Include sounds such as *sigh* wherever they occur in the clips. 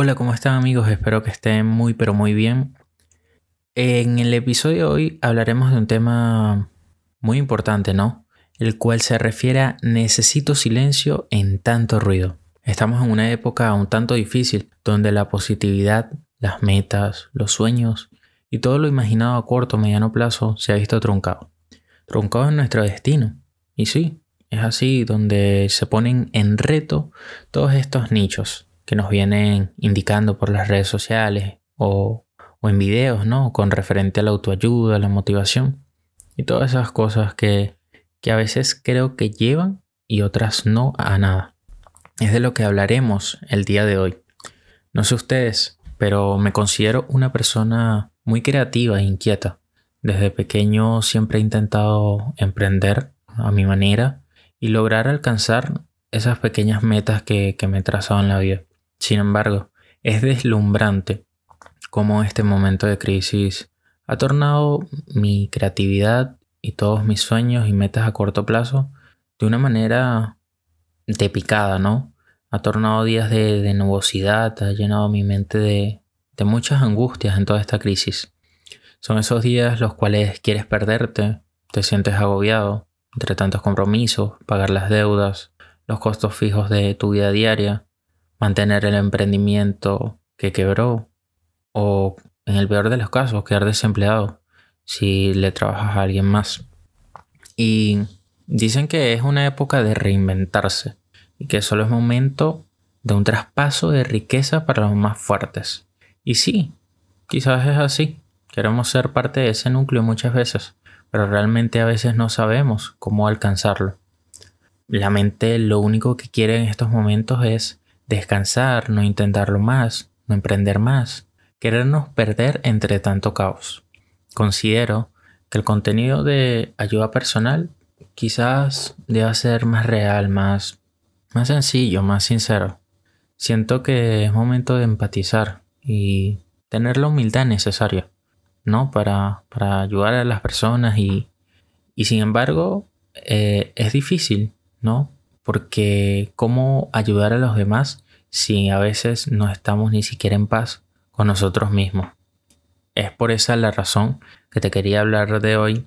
Hola, ¿cómo están amigos? Espero que estén muy pero muy bien. En el episodio de hoy hablaremos de un tema muy importante, ¿no? El cual se refiere a necesito silencio en tanto ruido. Estamos en una época un tanto difícil donde la positividad, las metas, los sueños y todo lo imaginado a corto o mediano plazo se ha visto truncado. Truncado en nuestro destino. Y sí, es así donde se ponen en reto todos estos nichos que nos vienen indicando por las redes sociales o, en videos, ¿no? Con referente a la autoayuda, la motivación y todas esas cosas que, que a veces creo que llevan y otras no a nada. Es de lo que hablaremos el día de hoy. No sé ustedes, pero me considero una persona muy creativa e inquieta. Desde pequeño siempre he intentado emprender a mi manera y lograr alcanzar esas pequeñas metas que, que me he trazado en la vida. Sin embargo, es deslumbrante cómo este momento de crisis ha tornado mi creatividad y todos mis sueños y metas a corto plazo de una manera de picada, ¿no? Ha tornado días de, nubosidad, ha llenado mi mente de, de muchas angustias en toda esta crisis. Son esos días los cuales quieres perderte, te sientes agobiado entre tantos compromisos, pagar las deudas, los costos fijos de tu vida diaria, mantener el emprendimiento que quebró o en el peor de los casos quedar desempleado si le trabajas a alguien más. Y dicen que es una época de reinventarse y que solo es momento de un traspaso de riqueza para los más fuertes. Y sí, quizás es así. Queremos ser parte de ese núcleo muchas veces, pero realmente a veces no sabemos cómo alcanzarlo. La mente lo único que quiere en estos momentos es descansar, no intentarlo más, no emprender más, querernos perder entre tanto caos. Considero que el contenido de ayuda personal quizás deba ser más real, más, más sencillo, más sincero. Siento que es momento de empatizar y tener la humildad necesaria, ¿no? Para, para ayudar a las personas y, y sin embargo eh, es difícil, ¿no? Porque ¿cómo ayudar a los demás si a veces no estamos ni siquiera en paz con nosotros mismos? Es por esa la razón que te quería hablar de hoy,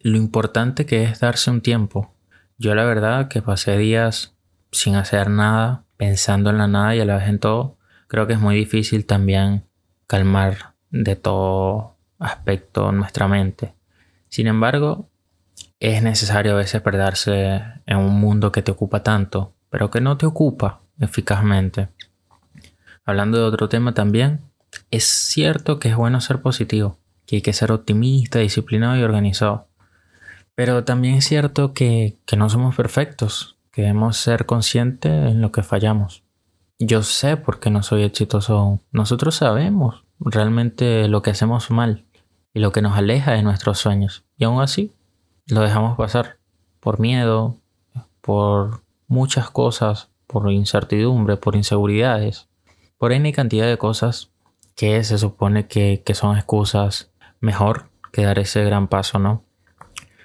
lo importante que es darse un tiempo. Yo la verdad que pasé días sin hacer nada, pensando en la nada y a la vez en todo, creo que es muy difícil también calmar de todo aspecto nuestra mente. Sin embargo, es necesario a veces perderse en un mundo que te ocupa tanto, pero que no te ocupa eficazmente. Hablando de otro tema también, es cierto que es bueno ser positivo, que hay que ser optimista, disciplinado y organizado. Pero también es cierto que, que no somos perfectos, que debemos ser conscientes en lo que fallamos. Yo sé por qué no soy exitoso Nosotros sabemos realmente lo que hacemos mal y lo que nos aleja de nuestros sueños. Y aún así, lo dejamos pasar por miedo, por muchas cosas, por incertidumbre, por inseguridades, por N cantidad de cosas que se supone que, que son excusas mejor que dar ese gran paso, ¿no?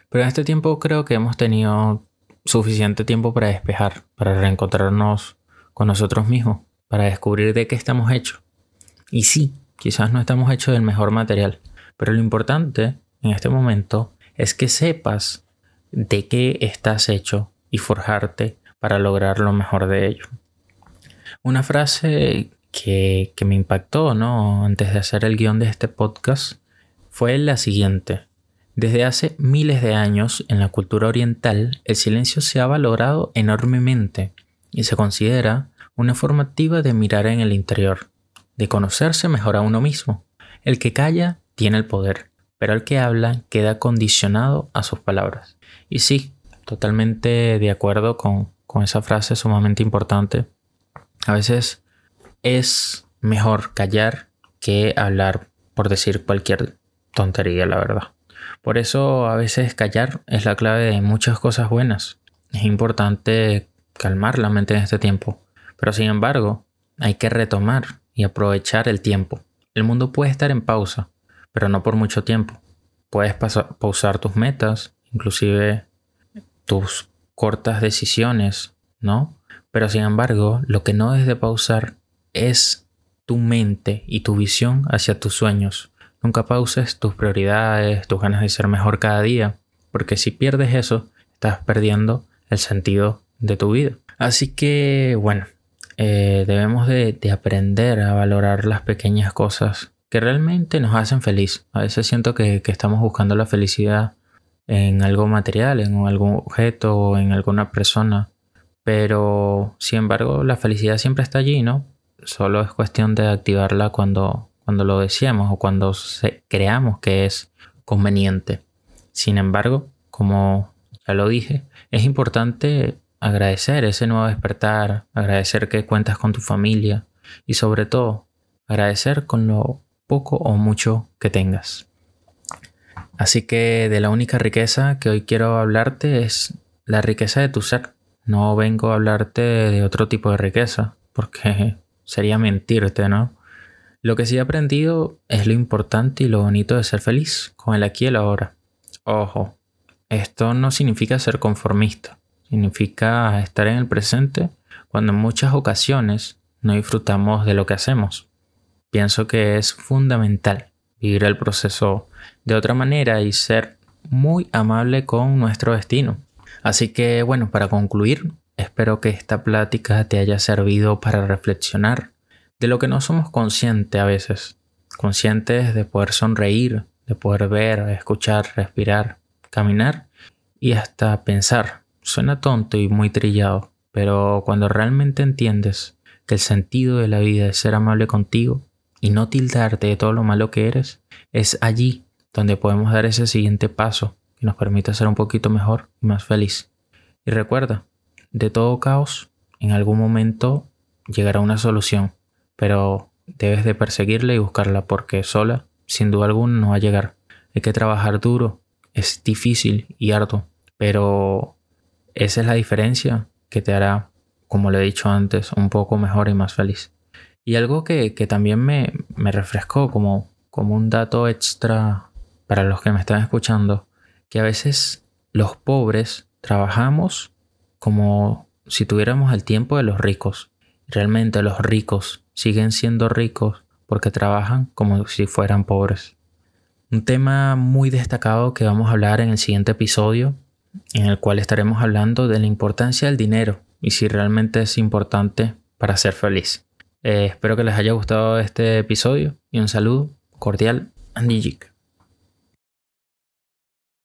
Pero en este tiempo creo que hemos tenido suficiente tiempo para despejar, para reencontrarnos con nosotros mismos, para descubrir de qué estamos hechos. Y sí, quizás no estamos hechos del mejor material, pero lo importante en este momento es que sepas de qué estás hecho y forjarte para lograr lo mejor de ello. Una frase que, me impactó ¿no? antes de hacer el guion de este podcast fue la siguiente. Desde hace miles de años en la cultura oriental el silencio se ha valorado enormemente y se considera una forma activa de mirar en el interior, de conocerse mejor a uno mismo. El que calla tiene el poder, pero el que habla queda condicionado a sus palabras. Y sí, totalmente de acuerdo con, con esa frase sumamente importante. A veces es mejor callar que hablar por decir cualquier tontería, la verdad. Por eso a veces callar es la clave de muchas cosas buenas. Es importante calmar la mente en este tiempo. Pero sin embargo, hay que retomar y aprovechar el tiempo. El mundo puede estar en pausa, pero no por mucho tiempo. Puedes pausar tus metas, inclusive tus cortas decisiones, ¿no? Pero sin embargo, lo que no es de pausar es tu mente y tu visión hacia tus sueños. Nunca pauses tus prioridades, tus ganas de ser mejor cada día, porque si pierdes eso, estás perdiendo el sentido de tu vida. Así que, bueno, eh, debemos de, aprender a valorar las pequeñas cosas que realmente nos hacen feliz. A veces siento que, que estamos buscando la felicidad en algo material, en algún objeto o en alguna persona. Pero, sin embargo, la felicidad siempre está allí, ¿no? Solo es cuestión de activarla cuando, cuando lo deseamos o cuando creamos que es conveniente. Sin embargo, como ya lo dije, es importante agradecer ese nuevo despertar, agradecer que cuentas con tu familia y sobre todo agradecer con lo poco o mucho que tengas. Así que de la única riqueza que hoy quiero hablarte es la riqueza de tu ser. No vengo a hablarte de otro tipo de riqueza, porque *laughs* sería mentirte, ¿no? Lo que sí he aprendido es lo importante y lo bonito de ser feliz, con el aquí y el ahora. Ojo, esto no significa ser conformista, significa estar en el presente cuando en muchas ocasiones no disfrutamos de lo que hacemos. Pienso que es fundamental vivir el proceso de otra manera y ser muy amable con nuestro destino. Así que bueno, para concluir, espero que esta plática te haya servido para reflexionar de lo que no somos conscientes a veces, conscientes de poder sonreír, de poder ver, escuchar, respirar, caminar y hasta pensar. Suena tonto y muy trillado, pero cuando realmente entiendes que el sentido de la vida es ser amable contigo y no tildarte de todo lo malo que eres, es allí donde podemos dar ese siguiente paso que nos permita ser un poquito mejor y más feliz. Y recuerda, de todo caos, en algún momento llegará una solución, pero debes de perseguirla y buscarla porque sola, sin duda alguna, no va a llegar. Hay que trabajar duro es difícil y arduo, pero esa es la diferencia que te hará, como le he dicho antes, un poco mejor y más feliz. Y algo que, también me, me, refrescó como, como un dato extra para los que me están escuchando, que a veces los pobres trabajamos como si tuviéramos el tiempo de los ricos. Realmente los ricos siguen siendo ricos porque trabajan como si fueran pobres. Un tema muy destacado que vamos a hablar en el siguiente episodio, en el cual estaremos hablando de la importancia del dinero y si realmente es importante para ser feliz. Eh, espero que les haya gustado este episodio y un saludo cordial, Andy